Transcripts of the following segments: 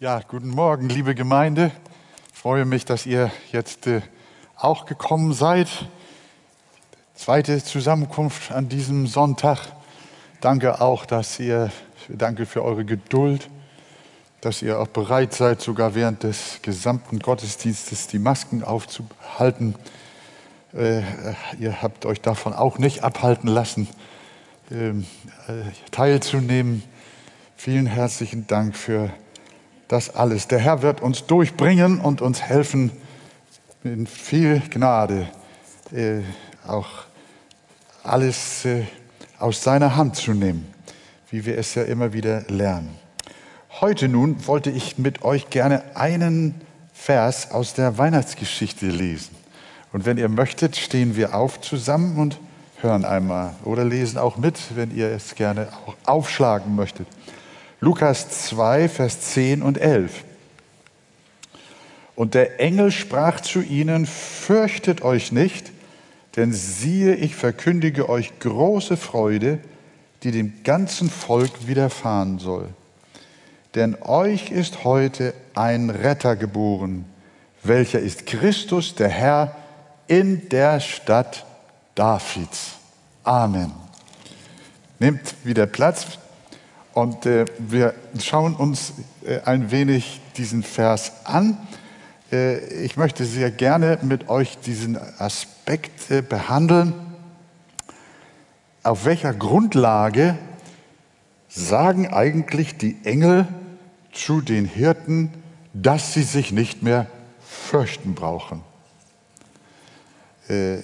Ja, guten Morgen, liebe Gemeinde. Ich freue mich, dass ihr jetzt äh, auch gekommen seid. Zweite Zusammenkunft an diesem Sonntag. Danke auch, dass ihr, danke für eure Geduld, dass ihr auch bereit seid, sogar während des gesamten Gottesdienstes die Masken aufzuhalten. Äh, ihr habt euch davon auch nicht abhalten lassen, ähm, äh, teilzunehmen. Vielen herzlichen Dank für das alles. Der Herr wird uns durchbringen und uns helfen, in viel Gnade äh, auch alles äh, aus seiner Hand zu nehmen, wie wir es ja immer wieder lernen. Heute nun wollte ich mit euch gerne einen Vers aus der Weihnachtsgeschichte lesen. Und wenn ihr möchtet, stehen wir auf zusammen und hören einmal oder lesen auch mit, wenn ihr es gerne auch aufschlagen möchtet. Lukas 2, Vers 10 und 11. Und der Engel sprach zu ihnen, fürchtet euch nicht, denn siehe, ich verkündige euch große Freude, die dem ganzen Volk widerfahren soll. Denn euch ist heute ein Retter geboren, welcher ist Christus, der Herr, in der Stadt Davids. Amen. Nehmt wieder Platz und äh, wir schauen uns äh, ein wenig diesen Vers an. Äh, ich möchte sehr gerne mit euch diesen Aspekt äh, behandeln. Auf welcher Grundlage sagen eigentlich die Engel zu den Hirten, dass sie sich nicht mehr fürchten brauchen? Äh,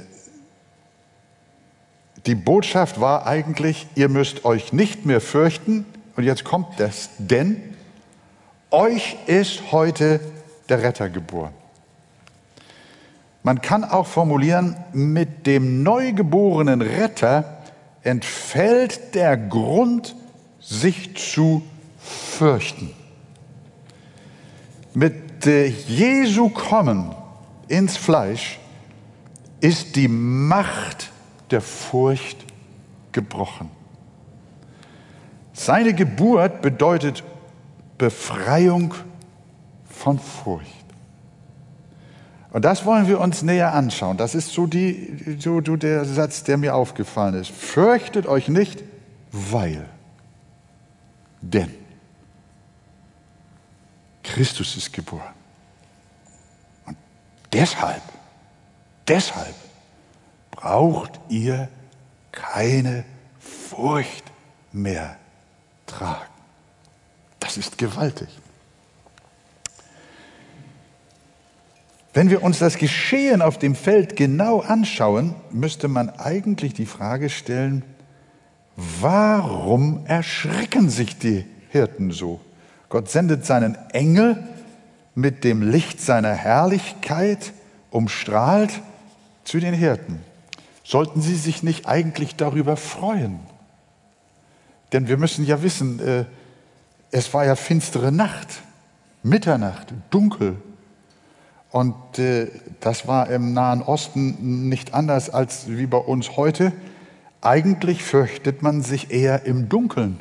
die Botschaft war eigentlich, ihr müsst euch nicht mehr fürchten. Und jetzt kommt das, denn euch ist heute der Retter geboren. Man kann auch formulieren, mit dem neugeborenen Retter entfällt der Grund, sich zu fürchten. Mit Jesu Kommen ins Fleisch ist die Macht der Furcht gebrochen. Seine Geburt bedeutet Befreiung von Furcht. Und das wollen wir uns näher anschauen. Das ist so, die, so, so der Satz, der mir aufgefallen ist. Fürchtet euch nicht, weil. Denn Christus ist geboren. Und deshalb, deshalb braucht ihr keine Furcht mehr tragen. Das ist gewaltig. Wenn wir uns das Geschehen auf dem Feld genau anschauen, müsste man eigentlich die Frage stellen, warum erschrecken sich die Hirten so? Gott sendet seinen Engel mit dem Licht seiner Herrlichkeit umstrahlt zu den Hirten. Sollten sie sich nicht eigentlich darüber freuen? Denn wir müssen ja wissen, äh, es war ja finstere Nacht, Mitternacht, dunkel. Und äh, das war im Nahen Osten nicht anders als wie bei uns heute. Eigentlich fürchtet man sich eher im Dunkeln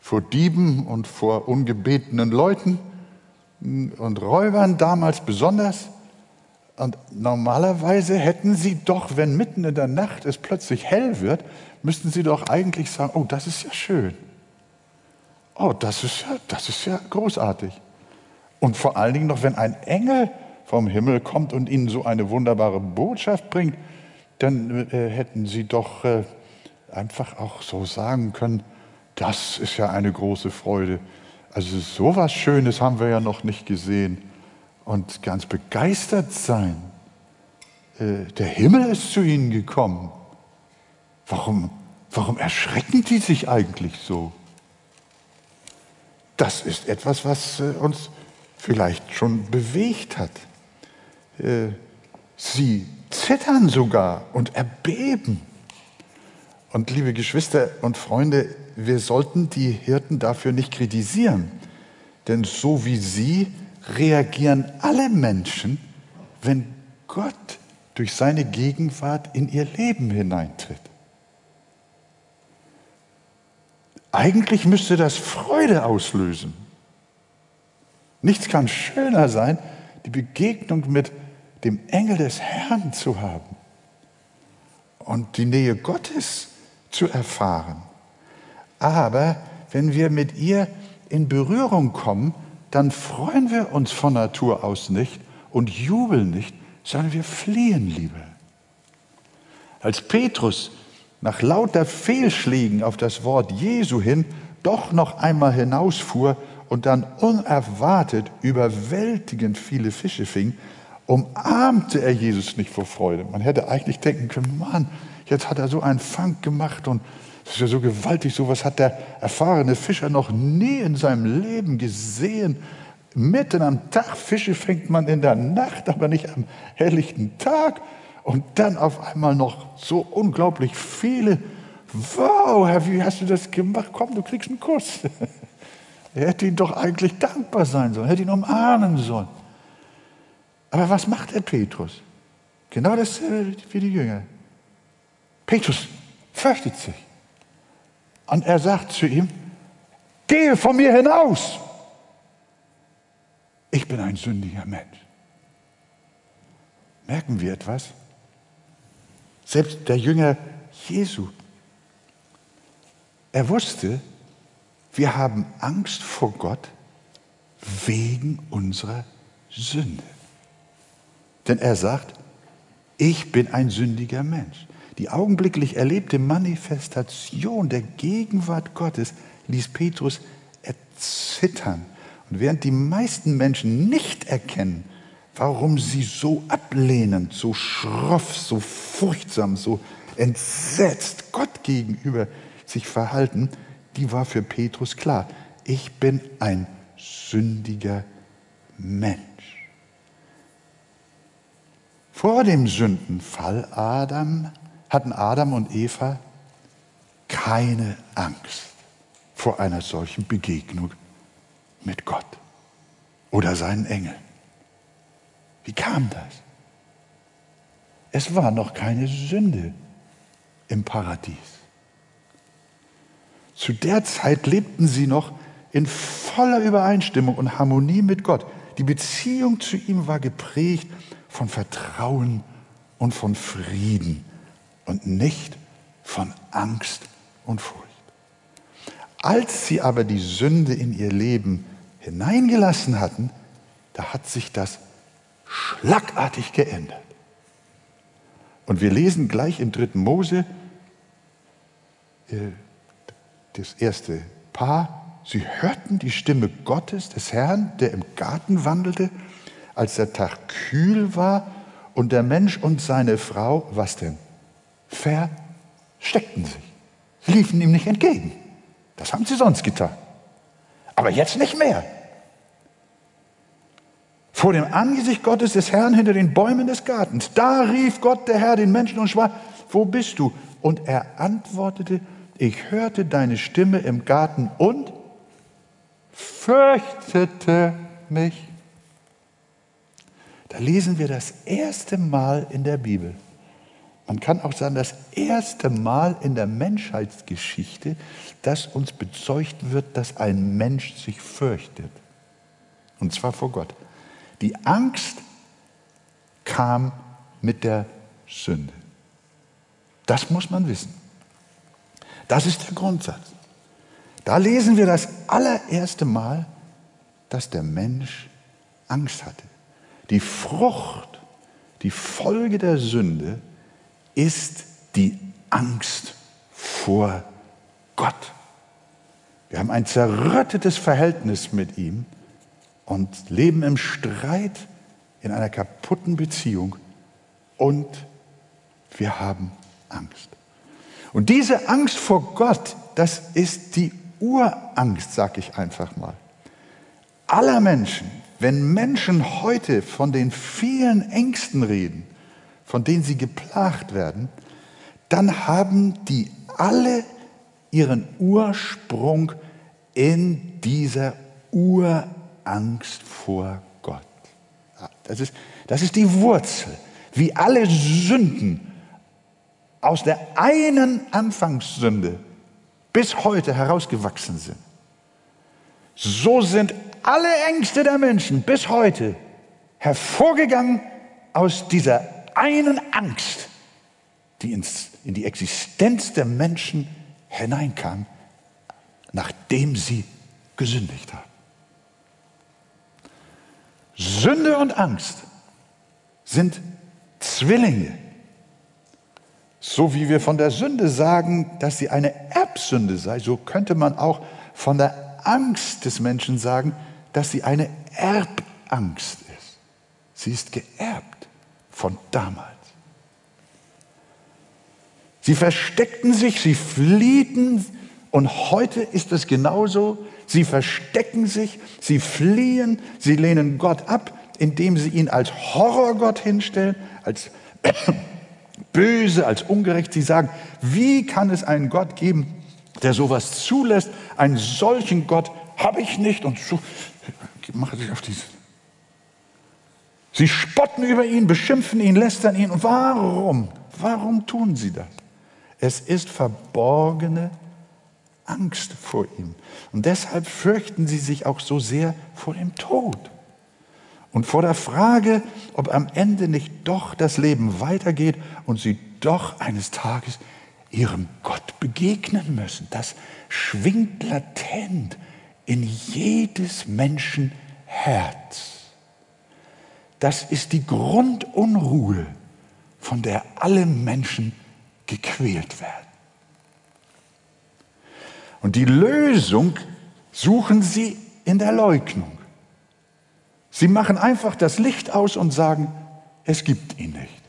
vor Dieben und vor ungebetenen Leuten und Räubern damals besonders. Und normalerweise hätten sie doch, wenn mitten in der Nacht es plötzlich hell wird, müssten sie doch eigentlich sagen, oh, das ist ja schön. Oh, das ist ja, das ist ja großartig. Und vor allen Dingen noch, wenn ein Engel vom Himmel kommt und ihnen so eine wunderbare Botschaft bringt, dann äh, hätten sie doch äh, einfach auch so sagen können, das ist ja eine große Freude. Also so was Schönes haben wir ja noch nicht gesehen. Und ganz begeistert sein. Äh, der Himmel ist zu ihnen gekommen. Warum, warum erschrecken die sich eigentlich so? Das ist etwas, was äh, uns vielleicht schon bewegt hat. Äh, sie zittern sogar und erbeben. Und liebe Geschwister und Freunde, wir sollten die Hirten dafür nicht kritisieren. Denn so wie sie reagieren alle Menschen, wenn Gott durch seine Gegenwart in ihr Leben hineintritt. Eigentlich müsste das Freude auslösen. Nichts kann schöner sein, die Begegnung mit dem Engel des Herrn zu haben und die Nähe Gottes zu erfahren. Aber wenn wir mit ihr in Berührung kommen, dann freuen wir uns von Natur aus nicht und jubeln nicht, sondern wir fliehen lieber. Als Petrus nach lauter Fehlschlägen auf das Wort Jesu hin doch noch einmal hinausfuhr und dann unerwartet überwältigend viele Fische fing, umarmte er Jesus nicht vor Freude. Man hätte eigentlich denken können, Mann, jetzt hat er so einen Fang gemacht und das ist ja so gewaltig, sowas hat der erfahrene Fischer noch nie in seinem Leben gesehen. Mitten am Tag, Fische fängt man in der Nacht, aber nicht am helllichten Tag. Und dann auf einmal noch so unglaublich viele. Wow, Herr, wie hast du das gemacht? Komm, du kriegst einen Kuss. Er hätte ihn doch eigentlich dankbar sein sollen, hätte ihn umarmen sollen. Aber was macht der Petrus? Genau dasselbe wie die Jünger. Petrus fürchtet sich. Und er sagt zu ihm, gehe von mir hinaus. Ich bin ein sündiger Mensch. Merken wir etwas? Selbst der Jünger Jesu, er wusste, wir haben Angst vor Gott wegen unserer Sünde. Denn er sagt, ich bin ein sündiger Mensch. Die augenblicklich erlebte Manifestation der Gegenwart Gottes ließ Petrus erzittern. Und während die meisten Menschen nicht erkennen, warum sie so ablehnend, so schroff, so furchtsam, so entsetzt Gott gegenüber sich verhalten, die war für Petrus klar. Ich bin ein sündiger Mensch. Vor dem Sündenfall Adam hatten Adam und Eva keine Angst vor einer solchen Begegnung mit Gott oder seinen Engeln. Wie kam das? Es war noch keine Sünde im Paradies. Zu der Zeit lebten sie noch in voller Übereinstimmung und Harmonie mit Gott. Die Beziehung zu ihm war geprägt von Vertrauen und von Frieden und nicht von Angst und Furcht. Als sie aber die Sünde in ihr Leben hineingelassen hatten, da hat sich das schlagartig geändert. Und wir lesen gleich im dritten Mose äh, das erste Paar. Sie hörten die Stimme Gottes, des Herrn, der im Garten wandelte, als der Tag kühl war und der Mensch und seine Frau, was denn? Versteckten sich. Sie liefen ihm nicht entgegen. Das haben sie sonst getan. Aber jetzt nicht mehr. Vor dem Angesicht Gottes des Herrn hinter den Bäumen des Gartens. Da rief Gott der Herr den Menschen und sprach, wo bist du? Und er antwortete, ich hörte deine Stimme im Garten und fürchtete mich. Da lesen wir das erste Mal in der Bibel. Man kann auch sagen, das erste Mal in der Menschheitsgeschichte, dass uns bezeugt wird, dass ein Mensch sich fürchtet. Und zwar vor Gott. Die Angst kam mit der Sünde. Das muss man wissen. Das ist der Grundsatz. Da lesen wir das allererste Mal, dass der Mensch Angst hatte. Die Frucht, die Folge der Sünde ist die Angst vor Gott. Wir haben ein zerrüttetes Verhältnis mit ihm und leben im Streit in einer kaputten Beziehung und wir haben Angst. Und diese Angst vor Gott, das ist die Urangst, sag ich einfach mal. Aller Menschen, wenn Menschen heute von den vielen Ängsten reden, von denen sie geplagt werden, dann haben die alle ihren Ursprung in dieser Urangst vor Gott. Das ist, das ist die Wurzel. Wie alle Sünden aus der einen Anfangssünde bis heute herausgewachsen sind. so sind alle Ängste der Menschen bis heute hervorgegangen aus dieser einen Angst, die ins, in die Existenz der Menschen hineinkam, nachdem sie gesündigt haben. Sünde und Angst sind Zwillinge. So wie wir von der Sünde sagen, dass sie eine Erbsünde sei, so könnte man auch von der Angst des Menschen sagen, dass sie eine Erbangst ist. Sie ist geerbt von damals. Sie versteckten sich, sie fliehten und heute ist es genauso. Sie verstecken sich, sie fliehen, sie lehnen Gott ab, indem sie ihn als Horrorgott hinstellen, als böse, als ungerecht. Sie sagen, wie kann es einen Gott geben, der sowas zulässt? Einen solchen Gott habe ich nicht. Und so mache sich auf diese. Sie spotten über ihn, beschimpfen ihn, lästern ihn. Und warum? Warum tun sie das? Es ist verborgene Angst vor ihm. Und deshalb fürchten sie sich auch so sehr vor dem Tod. Und vor der Frage, ob am Ende nicht doch das Leben weitergeht und sie doch eines Tages ihrem Gott begegnen müssen. Das schwingt latent in jedes Menschen Herz. Das ist die Grundunruhe, von der alle Menschen gequält werden. Und die Lösung suchen sie in der Leugnung. Sie machen einfach das Licht aus und sagen, es gibt ihn nicht.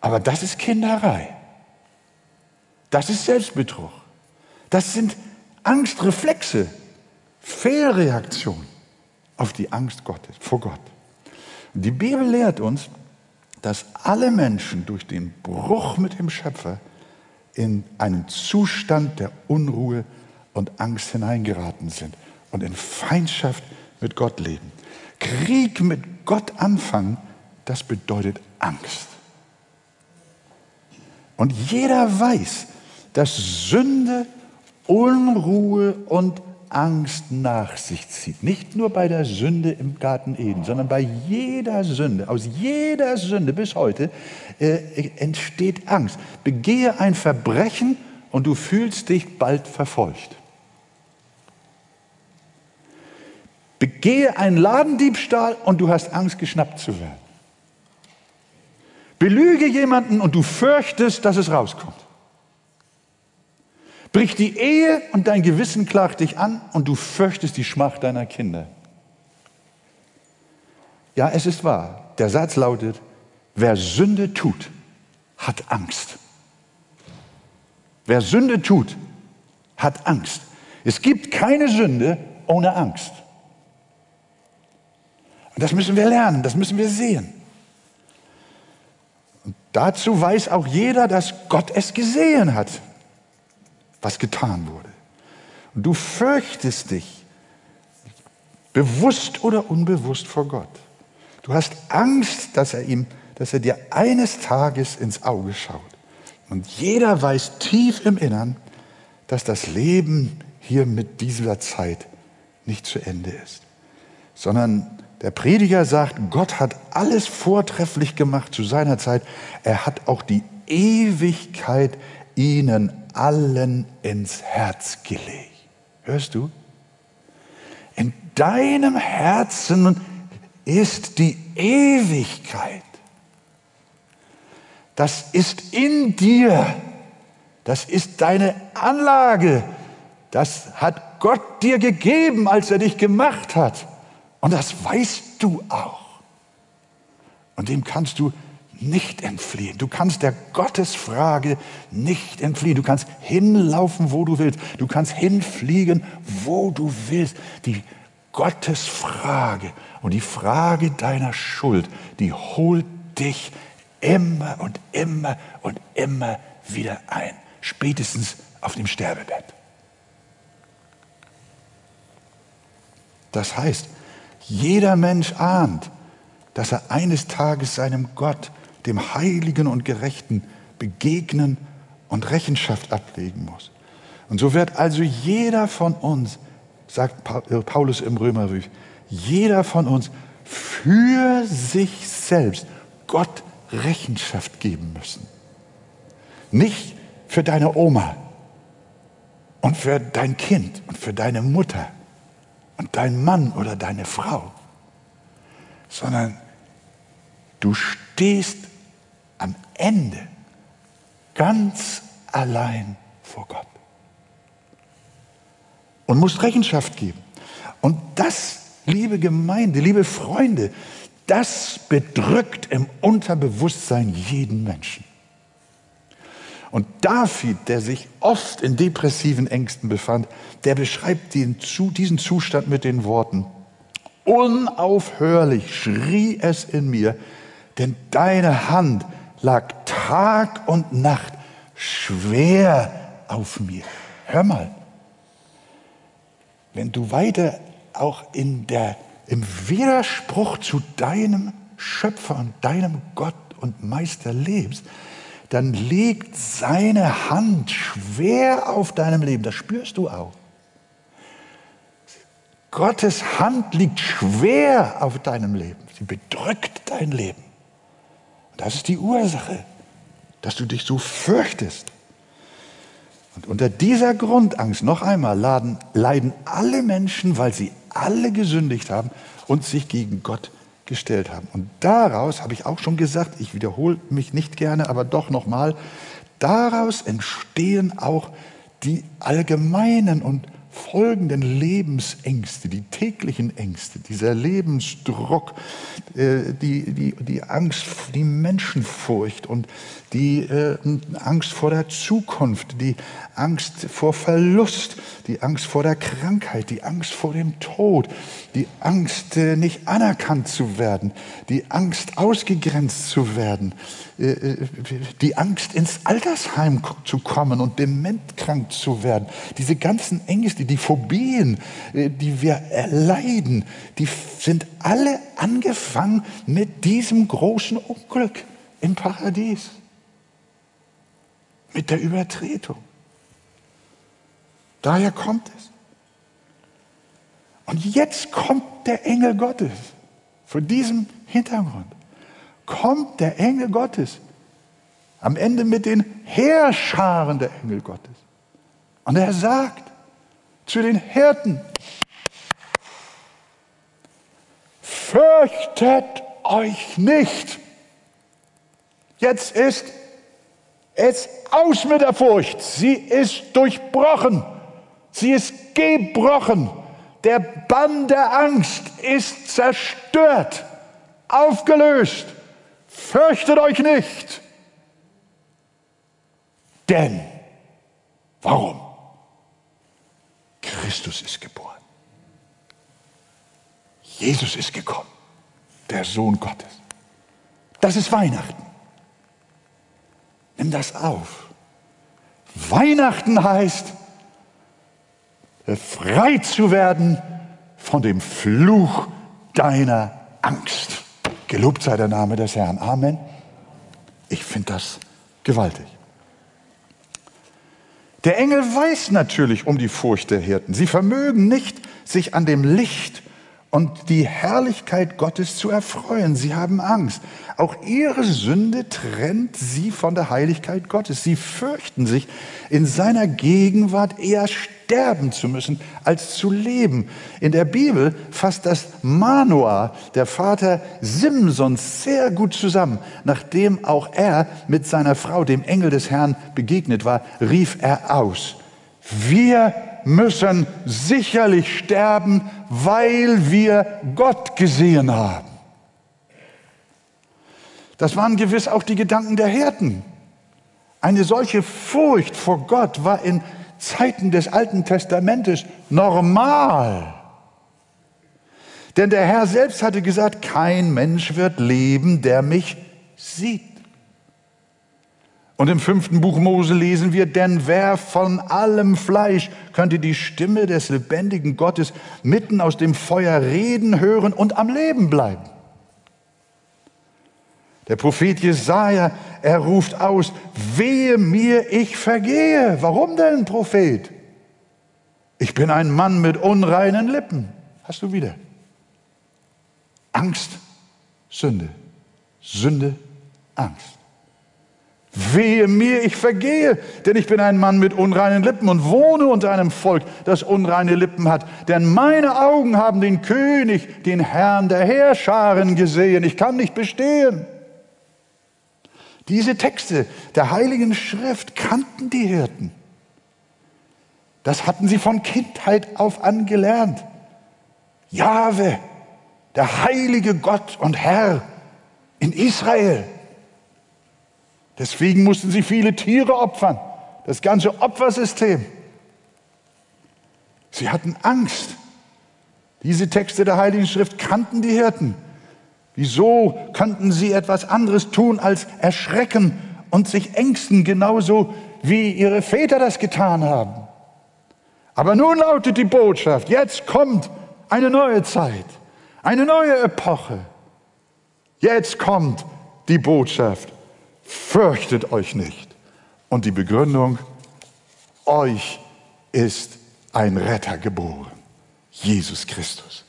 Aber das ist Kinderei. Das ist Selbstbetrug. Das sind Angstreflexe, Fehlreaktion auf die Angst Gottes, vor Gott. Die Bibel lehrt uns, dass alle Menschen durch den Bruch mit dem Schöpfer in einen Zustand der Unruhe und Angst hineingeraten sind und in Feindschaft mit Gott leben. Krieg mit Gott anfangen, das bedeutet Angst. Und jeder weiß, dass Sünde Unruhe und Angst nach sich zieht. Nicht nur bei der Sünde im Garten Eden, sondern bei jeder Sünde, aus jeder Sünde bis heute äh, entsteht Angst. Begehe ein Verbrechen und du fühlst dich bald verfolgt. Begehe einen Ladendiebstahl und du hast Angst, geschnappt zu werden. Belüge jemanden und du fürchtest, dass es rauskommt. Bricht die Ehe und dein Gewissen klagt dich an und du fürchtest die Schmach deiner Kinder. Ja, es ist wahr. Der Satz lautet, wer Sünde tut, hat Angst. Wer Sünde tut, hat Angst. Es gibt keine Sünde ohne Angst. Und das müssen wir lernen, das müssen wir sehen. Und dazu weiß auch jeder, dass Gott es gesehen hat was getan wurde. Und du fürchtest dich, bewusst oder unbewusst vor Gott. Du hast Angst, dass er, ihm, dass er dir eines Tages ins Auge schaut. Und jeder weiß tief im Innern, dass das Leben hier mit dieser Zeit nicht zu Ende ist, sondern der Prediger sagt, Gott hat alles vortrefflich gemacht zu seiner Zeit. Er hat auch die Ewigkeit ihnen allen ins Herz gelegt. Hörst du? In deinem Herzen ist die Ewigkeit. Das ist in dir. Das ist deine Anlage. Das hat Gott dir gegeben, als er dich gemacht hat. Und das weißt du auch. Und dem kannst du nicht entfliehen. Du kannst der Gottesfrage nicht entfliehen. Du kannst hinlaufen, wo du willst. Du kannst hinfliegen, wo du willst. Die Gottesfrage und die Frage deiner Schuld, die holt dich immer und immer und immer wieder ein. Spätestens auf dem Sterbebett. Das heißt, jeder Mensch ahnt, dass er eines Tages seinem Gott dem Heiligen und Gerechten begegnen und Rechenschaft ablegen muss. Und so wird also jeder von uns sagt äh, Paulus im Römerbrief, jeder von uns für sich selbst Gott Rechenschaft geben müssen. Nicht für deine Oma und für dein Kind und für deine Mutter und dein Mann oder deine Frau, sondern du stehst Ende ganz allein vor Gott und musst Rechenschaft geben. Und das, liebe Gemeinde, liebe Freunde, das bedrückt im Unterbewusstsein jeden Menschen. Und David, der sich oft in depressiven Ängsten befand, der beschreibt den, diesen Zustand mit den Worten, unaufhörlich schrie es in mir, denn deine Hand lag Tag und Nacht schwer auf mir. Hör mal, wenn du weiter auch in der, im Widerspruch zu deinem Schöpfer und deinem Gott und Meister lebst, dann liegt seine Hand schwer auf deinem Leben. Das spürst du auch. Gottes Hand liegt schwer auf deinem Leben. Sie bedrückt dein Leben. Das ist die Ursache, dass du dich so fürchtest. Und unter dieser Grundangst, noch einmal, laden, leiden alle Menschen, weil sie alle gesündigt haben und sich gegen Gott gestellt haben. Und daraus habe ich auch schon gesagt, ich wiederhole mich nicht gerne, aber doch nochmal, daraus entstehen auch die allgemeinen und folgenden Lebensängste, die täglichen Ängste, dieser Lebensdruck, äh, die, die, die Angst, die Menschenfurcht und die äh, Angst vor der Zukunft, die Angst vor Verlust, die Angst vor der Krankheit, die Angst vor dem Tod, die Angst, äh, nicht anerkannt zu werden, die Angst, ausgegrenzt zu werden, äh, äh, die Angst, ins Altersheim zu kommen und dementkrank zu werden. Diese ganzen Ängste, die Phobien, die wir erleiden, die sind alle angefangen mit diesem großen Unglück im Paradies, mit der Übertretung. Daher kommt es. Und jetzt kommt der Engel Gottes. Vor diesem Hintergrund kommt der Engel Gottes. Am Ende mit den Heerscharen der Engel Gottes. Und er sagt zu den Hirten, fürchtet euch nicht. Jetzt ist es aus mit der Furcht. Sie ist durchbrochen. Sie ist gebrochen. Der Bann der Angst ist zerstört, aufgelöst. Fürchtet euch nicht. Denn, warum? Christus ist geboren. Jesus ist gekommen, der Sohn Gottes. Das ist Weihnachten. Nimm das auf. Weihnachten heißt, frei zu werden von dem Fluch deiner Angst. Gelobt sei der Name des Herrn. Amen. Ich finde das gewaltig. Der Engel weiß natürlich um die Furcht der Hirten. Sie vermögen nicht, sich an dem Licht und die Herrlichkeit Gottes zu erfreuen. Sie haben Angst. Auch ihre Sünde trennt sie von der Heiligkeit Gottes. Sie fürchten sich, in seiner Gegenwart eher sterben zu müssen, als zu leben. In der Bibel fasst das Manoah, der Vater Simsons, sehr gut zusammen. Nachdem auch er mit seiner Frau, dem Engel des Herrn, begegnet war, rief er aus, wir müssen sicherlich sterben, weil wir Gott gesehen haben. Das waren gewiss auch die Gedanken der Hirten. Eine solche Furcht vor Gott war in Zeiten des Alten Testamentes normal. Denn der Herr selbst hatte gesagt, kein Mensch wird leben, der mich sieht. Und im fünften Buch Mose lesen wir, denn wer von allem Fleisch könnte die Stimme des lebendigen Gottes mitten aus dem Feuer reden hören und am Leben bleiben? Der Prophet Jesaja, er ruft aus, wehe mir, ich vergehe. Warum denn, Prophet? Ich bin ein Mann mit unreinen Lippen. Hast du wieder. Angst, Sünde. Sünde, Angst. Wehe mir, ich vergehe, denn ich bin ein Mann mit unreinen Lippen und wohne unter einem Volk, das unreine Lippen hat. Denn meine Augen haben den König, den Herrn der Heerscharen gesehen. Ich kann nicht bestehen. Diese Texte der Heiligen Schrift kannten die Hirten. Das hatten sie von Kindheit auf an gelernt. Jahwe, der heilige Gott und Herr in Israel. Deswegen mussten sie viele Tiere opfern, das ganze Opfersystem. Sie hatten Angst. Diese Texte der Heiligen Schrift kannten die Hirten. Wieso könnten sie etwas anderes tun als erschrecken und sich ängsten, genauso wie ihre Väter das getan haben? Aber nun lautet die Botschaft, jetzt kommt eine neue Zeit, eine neue Epoche. Jetzt kommt die Botschaft fürchtet euch nicht. Und die Begründung, euch ist ein Retter geboren, Jesus Christus.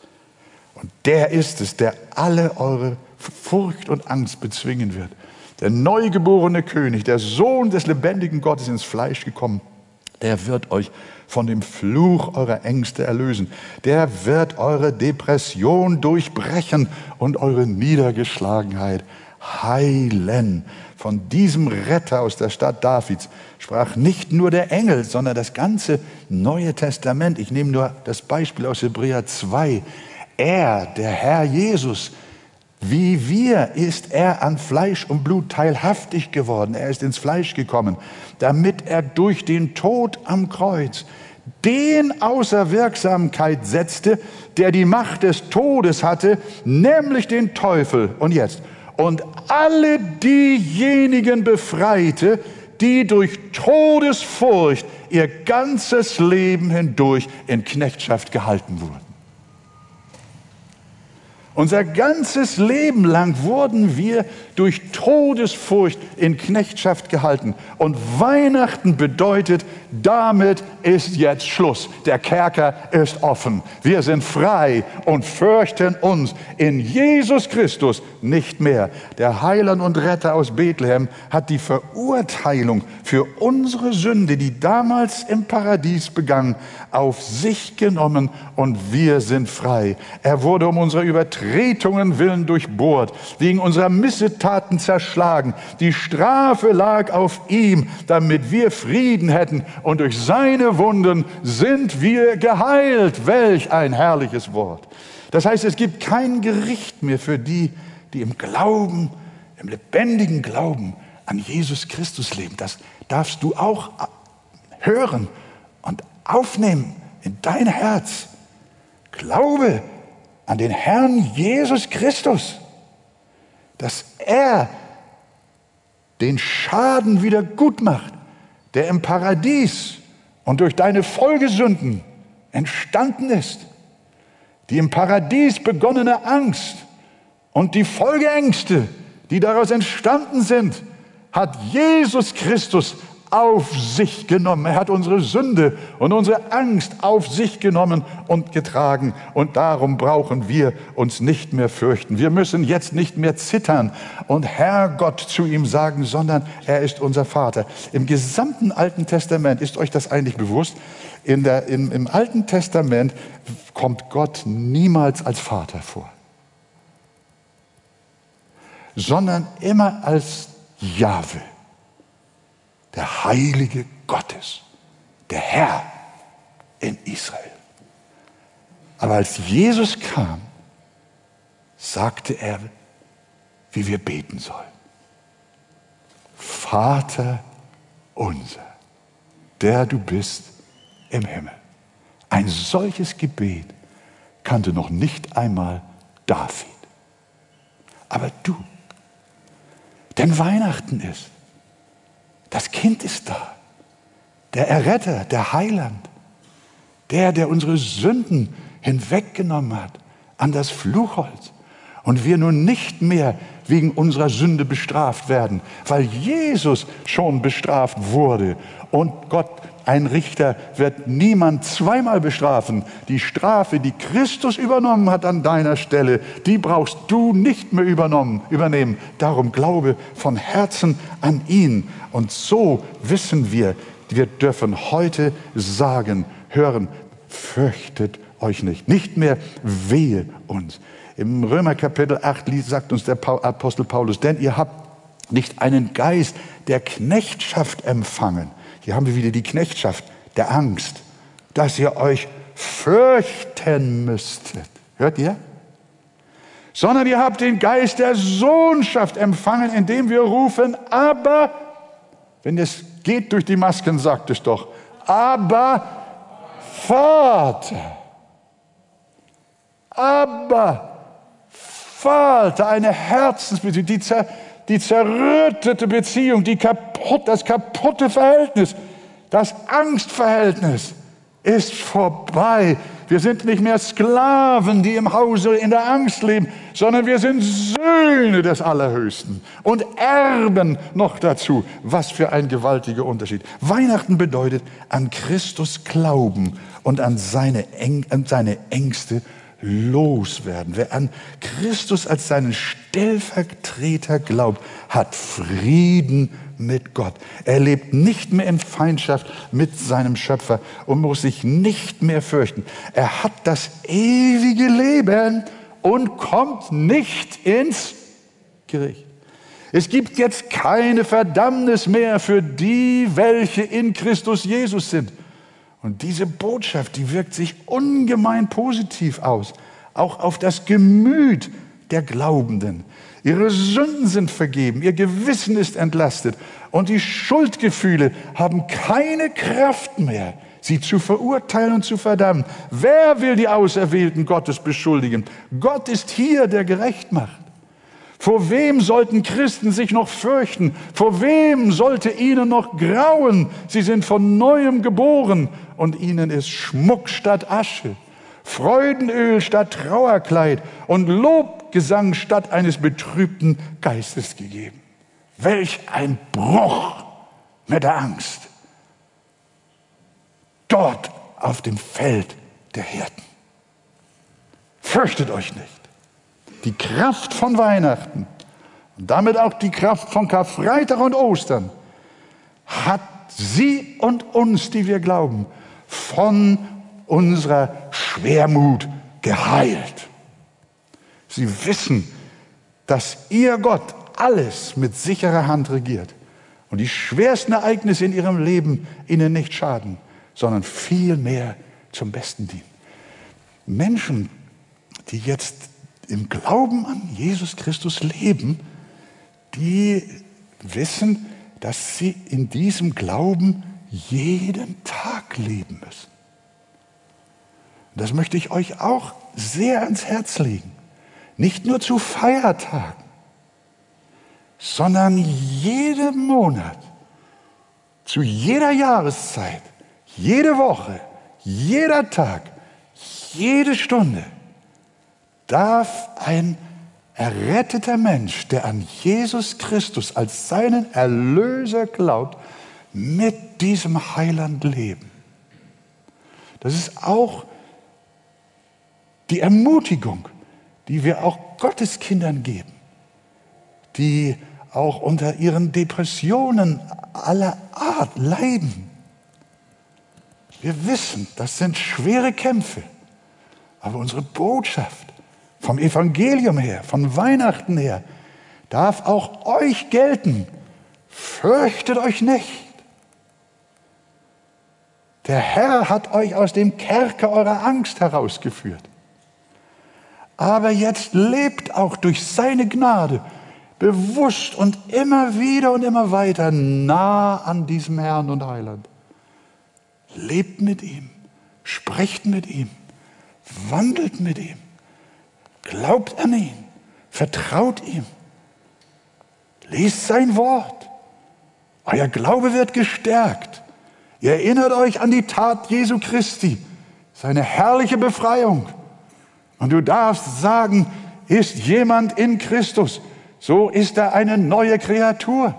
Und der ist es, der alle eure Furcht und Angst bezwingen wird. Der neugeborene König, der Sohn des lebendigen Gottes ins Fleisch gekommen, der wird euch von dem Fluch eurer Ängste erlösen. Der wird eure Depression durchbrechen und eure Niedergeschlagenheit heilen. Von diesem Retter aus der Stadt Davids sprach nicht nur der Engel, sondern das ganze Neue Testament. Ich nehme nur das Beispiel aus Hebräer 2. Er, der Herr Jesus, wie wir ist er an Fleisch und Blut teilhaftig geworden. Er ist ins Fleisch gekommen, damit er durch den Tod am Kreuz den außer Wirksamkeit setzte, der die Macht des Todes hatte, nämlich den Teufel. Und jetzt, und alle diejenigen befreite, die durch Todesfurcht ihr ganzes Leben hindurch in Knechtschaft gehalten wurden. Unser ganzes Leben lang wurden wir durch Todesfurcht in Knechtschaft gehalten. Und Weihnachten bedeutet, damit ist jetzt Schluss. Der Kerker ist offen. Wir sind frei und fürchten uns in Jesus Christus nicht mehr. Der Heiland und Retter aus Bethlehem hat die Verurteilung für unsere Sünde, die damals im Paradies begann, auf sich genommen und wir sind frei. Er wurde um unsere Übertretungen willen durchbohrt, wegen unserer Missetaten zerschlagen. Die Strafe lag auf ihm, damit wir Frieden hätten und durch seine Wunden sind wir geheilt. Welch ein herrliches Wort. Das heißt, es gibt kein Gericht mehr für die, die im Glauben, im lebendigen Glauben an Jesus Christus leben. Das darfst du auch hören und aufnehmen in dein Herz. Glaube an den Herrn Jesus Christus, dass er den Schaden wieder gut macht, der im Paradies und durch deine Folgesünden entstanden ist. Die im Paradies begonnene Angst und die Folgeängste, die daraus entstanden sind, hat Jesus Christus auf sich genommen. Er hat unsere Sünde und unsere Angst auf sich genommen und getragen. Und darum brauchen wir uns nicht mehr fürchten. Wir müssen jetzt nicht mehr zittern und Herr Gott zu ihm sagen, sondern er ist unser Vater. Im gesamten Alten Testament, ist euch das eigentlich bewusst? In der, im, Im Alten Testament kommt Gott niemals als Vater vor, sondern immer als Jahwe der Heilige Gottes, der Herr in Israel. Aber als Jesus kam, sagte er, wie wir beten sollen. Vater unser, der du bist im Himmel. Ein solches Gebet kannte noch nicht einmal David. Aber du, denn Weihnachten ist. Das Kind ist da. Der Erretter, der Heiland. Der, der unsere Sünden hinweggenommen hat an das Fluchholz. Und wir nun nicht mehr wegen unserer Sünde bestraft werden, weil Jesus schon bestraft wurde. Und Gott, ein Richter, wird niemand zweimal bestrafen. Die Strafe, die Christus übernommen hat an deiner Stelle, die brauchst du nicht mehr übernehmen. Darum glaube von Herzen an ihn. Und so wissen wir, wir dürfen heute sagen, hören, fürchtet euch nicht. Nicht mehr wehe uns. Im Römer Kapitel 8 sagt uns der Apostel Paulus, denn ihr habt nicht einen Geist der Knechtschaft empfangen. Hier haben wir wieder die Knechtschaft der Angst, dass ihr euch fürchten müsstet. Hört ihr? Sondern ihr habt den Geist der Sohnschaft empfangen, indem wir rufen, aber, wenn es geht durch die Masken, sagt es doch, aber Vater. Aber Vater, eine Herzensbeziehung, die, zer, die zerrüttete Beziehung, die kaputt, das kaputte Verhältnis, das Angstverhältnis ist vorbei. Wir sind nicht mehr Sklaven, die im Hause in der Angst leben, sondern wir sind Söhne des Allerhöchsten und Erben noch dazu. Was für ein gewaltiger Unterschied. Weihnachten bedeutet an Christus glauben und an seine, Eng an seine Ängste loswerden. Wer an Christus als seinen Stellvertreter glaubt, hat Frieden mit Gott. Er lebt nicht mehr in Feindschaft mit seinem Schöpfer und muss sich nicht mehr fürchten. Er hat das ewige Leben und kommt nicht ins Gericht. Es gibt jetzt keine Verdammnis mehr für die, welche in Christus Jesus sind. Und diese Botschaft, die wirkt sich ungemein positiv aus, auch auf das Gemüt der Glaubenden. Ihre Sünden sind vergeben, ihr Gewissen ist entlastet und die Schuldgefühle haben keine Kraft mehr, sie zu verurteilen und zu verdammen. Wer will die Auserwählten Gottes beschuldigen? Gott ist hier, der gerecht macht. Vor wem sollten Christen sich noch fürchten? Vor wem sollte ihnen noch grauen? Sie sind von neuem geboren und ihnen ist Schmuck statt Asche, Freudenöl statt Trauerkleid und Lobgesang statt eines betrübten Geistes gegeben. Welch ein Bruch mit der Angst. Dort auf dem Feld der Hirten. Fürchtet euch nicht. Die Kraft von Weihnachten und damit auch die Kraft von Karfreitag und Ostern hat sie und uns, die wir glauben, von unserer Schwermut geheilt. Sie wissen, dass ihr Gott alles mit sicherer Hand regiert und die schwersten Ereignisse in ihrem Leben ihnen nicht schaden, sondern vielmehr zum Besten dienen. Menschen, die jetzt im Glauben an Jesus Christus leben, die wissen, dass sie in diesem Glauben jeden Tag leben müssen. Das möchte ich euch auch sehr ans Herz legen. Nicht nur zu Feiertagen, sondern jeden Monat, zu jeder Jahreszeit, jede Woche, jeder Tag, jede Stunde darf ein erretteter Mensch, der an Jesus Christus als seinen Erlöser glaubt, mit diesem Heiland leben. Das ist auch die Ermutigung, die wir auch Gottes Kindern geben, die auch unter ihren Depressionen aller Art leiden. Wir wissen, das sind schwere Kämpfe, aber unsere Botschaft vom Evangelium her, von Weihnachten her, darf auch euch gelten. Fürchtet euch nicht. Der Herr hat euch aus dem Kerker eurer Angst herausgeführt. Aber jetzt lebt auch durch seine Gnade bewusst und immer wieder und immer weiter nah an diesem Herrn und Heiland. Lebt mit ihm, sprecht mit ihm, wandelt mit ihm, glaubt an ihn, vertraut ihm, lest sein Wort. Euer Glaube wird gestärkt. Ihr erinnert euch an die Tat Jesu Christi, seine herrliche Befreiung. Und du darfst sagen, ist jemand in Christus, so ist er eine neue Kreatur.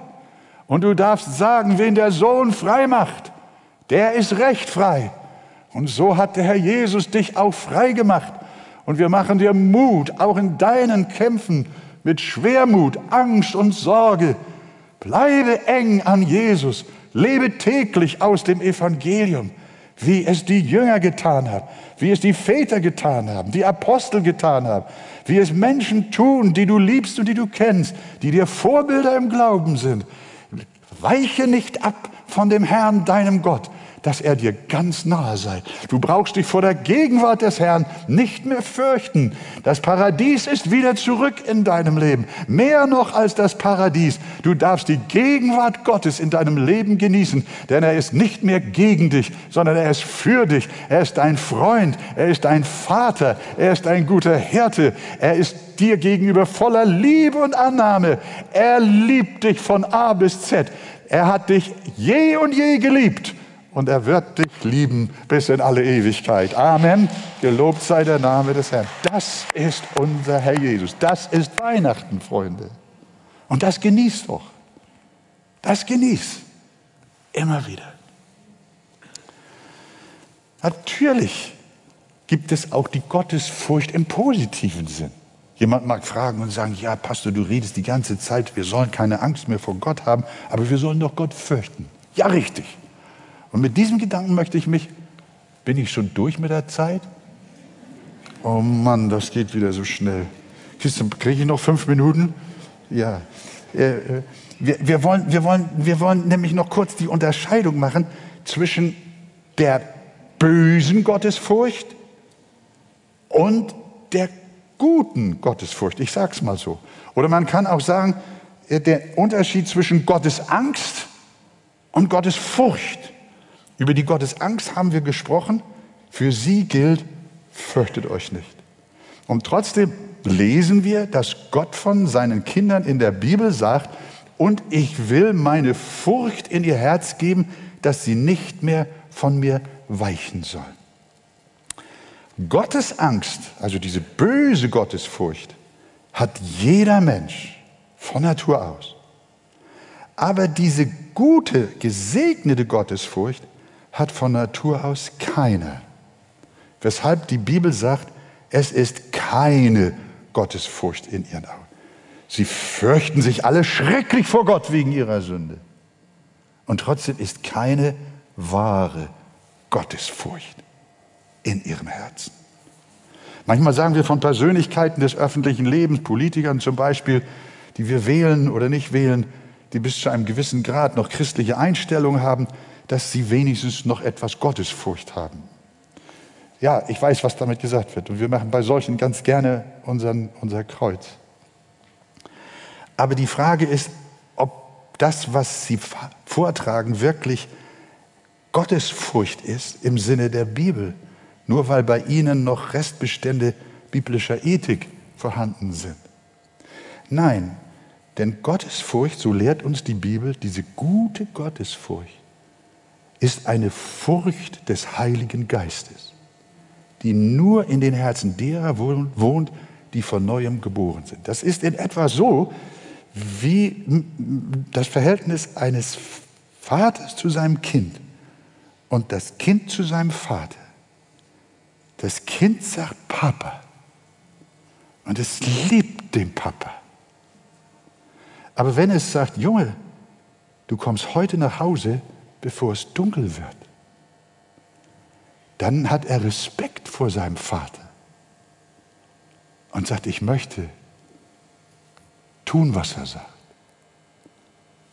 Und du darfst sagen, wen der Sohn frei macht, der ist recht frei. Und so hat der Herr Jesus dich auch frei gemacht. Und wir machen dir Mut, auch in deinen Kämpfen mit Schwermut, Angst und Sorge. Bleibe eng an Jesus. Lebe täglich aus dem Evangelium, wie es die Jünger getan haben, wie es die Väter getan haben, die Apostel getan haben, wie es Menschen tun, die du liebst und die du kennst, die dir Vorbilder im Glauben sind. Weiche nicht ab von dem Herrn, deinem Gott, dass er dir ganz nahe sei. Du brauchst dich vor der Gegenwart des Herrn nicht mehr fürchten. Das Paradies ist wieder zurück in deinem Leben. Mehr noch als das Paradies. Du darfst die Gegenwart Gottes in deinem Leben genießen, denn er ist nicht mehr gegen dich, sondern er ist für dich. Er ist dein Freund, er ist dein Vater, er ist ein guter Hirte, er ist dir gegenüber voller Liebe und Annahme. Er liebt dich von A bis Z. Er hat dich je und je geliebt und er wird dich lieben bis in alle Ewigkeit. Amen. Gelobt sei der Name des Herrn. Das ist unser Herr Jesus. Das ist Weihnachten, Freunde. Und das genießt doch. Das genießt. Immer wieder. Natürlich gibt es auch die Gottesfurcht im positiven Sinn. Jemand mag fragen und sagen, ja, Pastor, du redest die ganze Zeit, wir sollen keine Angst mehr vor Gott haben, aber wir sollen doch Gott fürchten. Ja, richtig. Und mit diesem Gedanken möchte ich mich, bin ich schon durch mit der Zeit? Oh Mann, das geht wieder so schnell. Kriege ich noch fünf Minuten? Ja. Äh, äh, wir, wir, wollen, wir, wollen, wir wollen nämlich noch kurz die Unterscheidung machen zwischen der bösen Gottesfurcht und der guten Gottesfurcht. Ich sage es mal so. Oder man kann auch sagen, äh, der Unterschied zwischen Gottes Angst und Gottes Furcht. Über die Gottesangst haben wir gesprochen. Für sie gilt, fürchtet euch nicht. Und trotzdem lesen wir, dass Gott von seinen Kindern in der Bibel sagt, und ich will meine Furcht in ihr Herz geben, dass sie nicht mehr von mir weichen sollen. Gottes Angst, also diese böse Gottesfurcht, hat jeder Mensch von Natur aus. Aber diese gute, gesegnete Gottesfurcht hat von Natur aus keine. Weshalb die Bibel sagt, es ist keine Gottesfurcht in ihren Augen. Sie fürchten sich alle schrecklich vor Gott wegen ihrer Sünde. Und trotzdem ist keine wahre Gottesfurcht in ihrem Herzen. Manchmal sagen wir von Persönlichkeiten des öffentlichen Lebens, Politikern zum Beispiel, die wir wählen oder nicht wählen, die bis zu einem gewissen Grad noch christliche Einstellungen haben, dass sie wenigstens noch etwas Gottesfurcht haben. Ja, ich weiß, was damit gesagt wird. Und wir machen bei solchen ganz gerne unseren, unser Kreuz. Aber die Frage ist, ob das, was sie vortragen, wirklich Gottesfurcht ist im Sinne der Bibel. Nur weil bei ihnen noch Restbestände biblischer Ethik vorhanden sind. Nein, denn Gottesfurcht, so lehrt uns die Bibel, diese gute Gottesfurcht, ist eine Furcht des Heiligen Geistes, die nur in den Herzen derer wohnt, die von neuem geboren sind. Das ist in etwa so wie das Verhältnis eines Vaters zu seinem Kind und das Kind zu seinem Vater. Das Kind sagt Papa und es liebt den Papa. Aber wenn es sagt, Junge, du kommst heute nach Hause, bevor es dunkel wird. Dann hat er Respekt vor seinem Vater und sagt, ich möchte tun, was er sagt.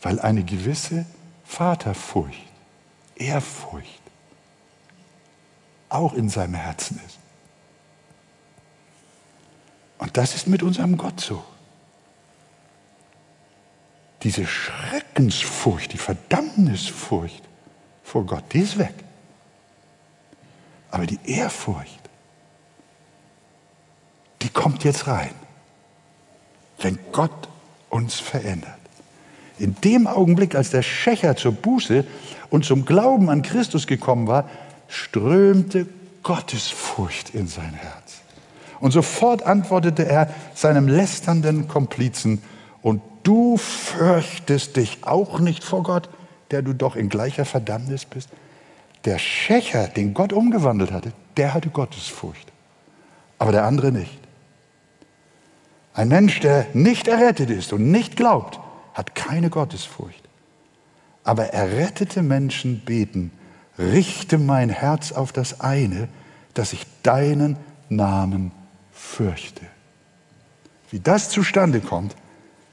Weil eine gewisse Vaterfurcht, Ehrfurcht auch in seinem Herzen ist. Und das ist mit unserem Gott so. Diese Schreckensfurcht, die Verdammnisfurcht vor Gott, die ist weg. Aber die Ehrfurcht, die kommt jetzt rein, wenn Gott uns verändert. In dem Augenblick, als der Schächer zur Buße und zum Glauben an Christus gekommen war, strömte Gottesfurcht in sein Herz. Und sofort antwortete er seinem lästernden Komplizen und du fürchtest dich auch nicht vor Gott, der du doch in gleicher Verdammnis bist. Der Schächer, den Gott umgewandelt hatte, der hatte Gottesfurcht, aber der andere nicht. Ein Mensch, der nicht errettet ist und nicht glaubt, hat keine Gottesfurcht. Aber errettete Menschen beten, richte mein Herz auf das eine, dass ich deinen Namen fürchte. Wie das zustande kommt,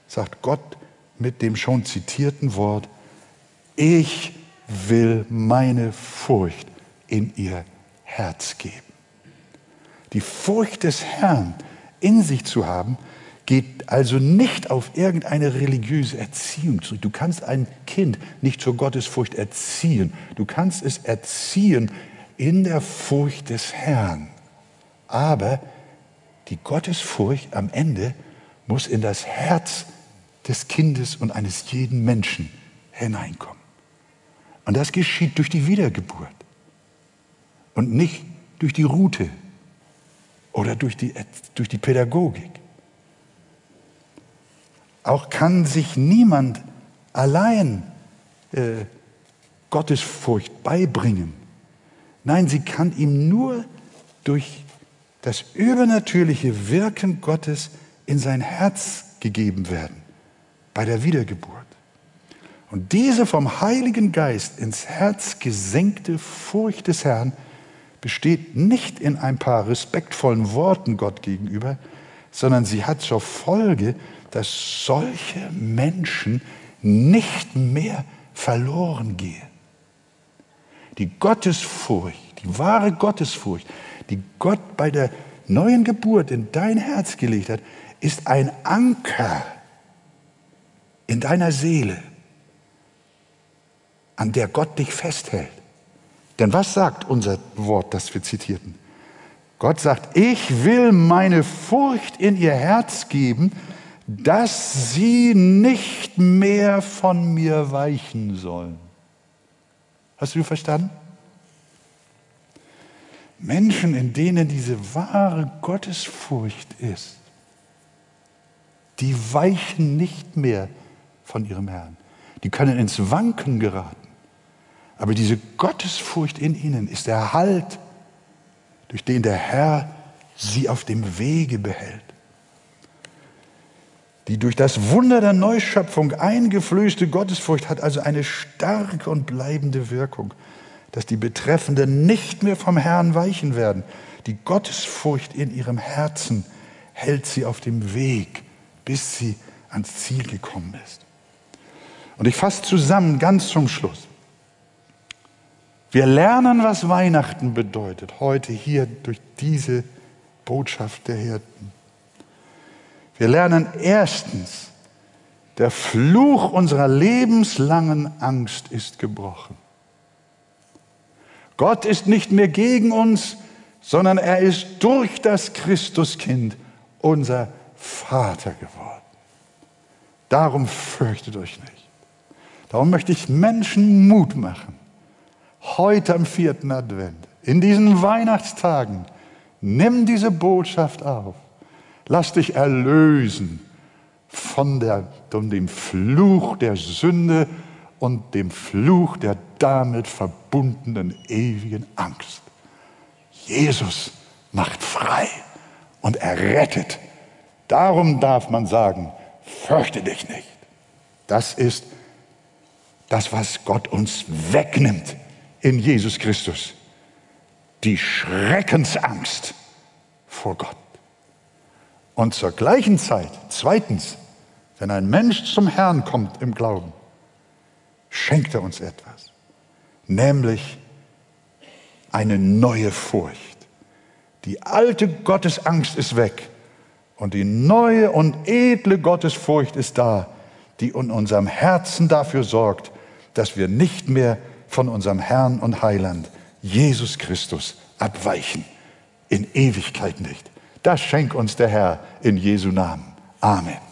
sagt Gott mit dem schon zitierten Wort, ich will meine Furcht in ihr Herz geben. Die Furcht des Herrn in sich zu haben, geht also nicht auf irgendeine religiöse Erziehung zurück. Du kannst ein Kind nicht zur Gottesfurcht erziehen. Du kannst es erziehen in der Furcht des Herrn. Aber die Gottesfurcht am Ende muss in das Herz des Kindes und eines jeden Menschen hineinkommen. Und das geschieht durch die Wiedergeburt und nicht durch die Route oder durch die, durch die Pädagogik. Auch kann sich niemand allein äh, Gottesfurcht beibringen. Nein, sie kann ihm nur durch das übernatürliche Wirken Gottes in sein Herz gegeben werden, bei der Wiedergeburt. Und diese vom Heiligen Geist ins Herz gesenkte Furcht des Herrn besteht nicht in ein paar respektvollen Worten Gott gegenüber, sondern sie hat zur Folge, dass solche Menschen nicht mehr verloren gehen. Die Gottesfurcht, die wahre Gottesfurcht, die Gott bei der neuen Geburt in dein Herz gelegt hat, ist ein Anker in deiner Seele, an der Gott dich festhält. Denn was sagt unser Wort, das wir zitierten? Gott sagt, ich will meine Furcht in ihr Herz geben, dass sie nicht mehr von mir weichen sollen. Hast du verstanden? Menschen, in denen diese wahre Gottesfurcht ist, die weichen nicht mehr von ihrem Herrn. Die können ins Wanken geraten. Aber diese Gottesfurcht in ihnen ist der Halt, durch den der Herr sie auf dem Wege behält. Die durch das Wunder der Neuschöpfung eingeflößte Gottesfurcht hat also eine starke und bleibende Wirkung, dass die Betreffenden nicht mehr vom Herrn weichen werden. Die Gottesfurcht in ihrem Herzen hält sie auf dem Weg, bis sie ans Ziel gekommen ist. Und ich fasse zusammen ganz zum Schluss. Wir lernen, was Weihnachten bedeutet, heute hier durch diese Botschaft der Hirten. Wir lernen erstens, der Fluch unserer lebenslangen Angst ist gebrochen. Gott ist nicht mehr gegen uns, sondern er ist durch das Christuskind unser Vater geworden. Darum fürchtet euch nicht. Darum möchte ich Menschen Mut machen heute am vierten Advent, in diesen Weihnachtstagen, nimm diese Botschaft auf. Lass dich erlösen von, der, von dem Fluch der Sünde und dem Fluch der damit verbundenen ewigen Angst. Jesus macht frei und er rettet. Darum darf man sagen, fürchte dich nicht. Das ist das, was Gott uns wegnimmt in Jesus Christus die Schreckensangst vor Gott. Und zur gleichen Zeit, zweitens, wenn ein Mensch zum Herrn kommt im Glauben, schenkt er uns etwas, nämlich eine neue Furcht. Die alte Gottesangst ist weg und die neue und edle Gottesfurcht ist da, die in unserem Herzen dafür sorgt, dass wir nicht mehr von unserem Herrn und Heiland, Jesus Christus, abweichen. In Ewigkeit nicht. Das schenkt uns der Herr in Jesu Namen. Amen.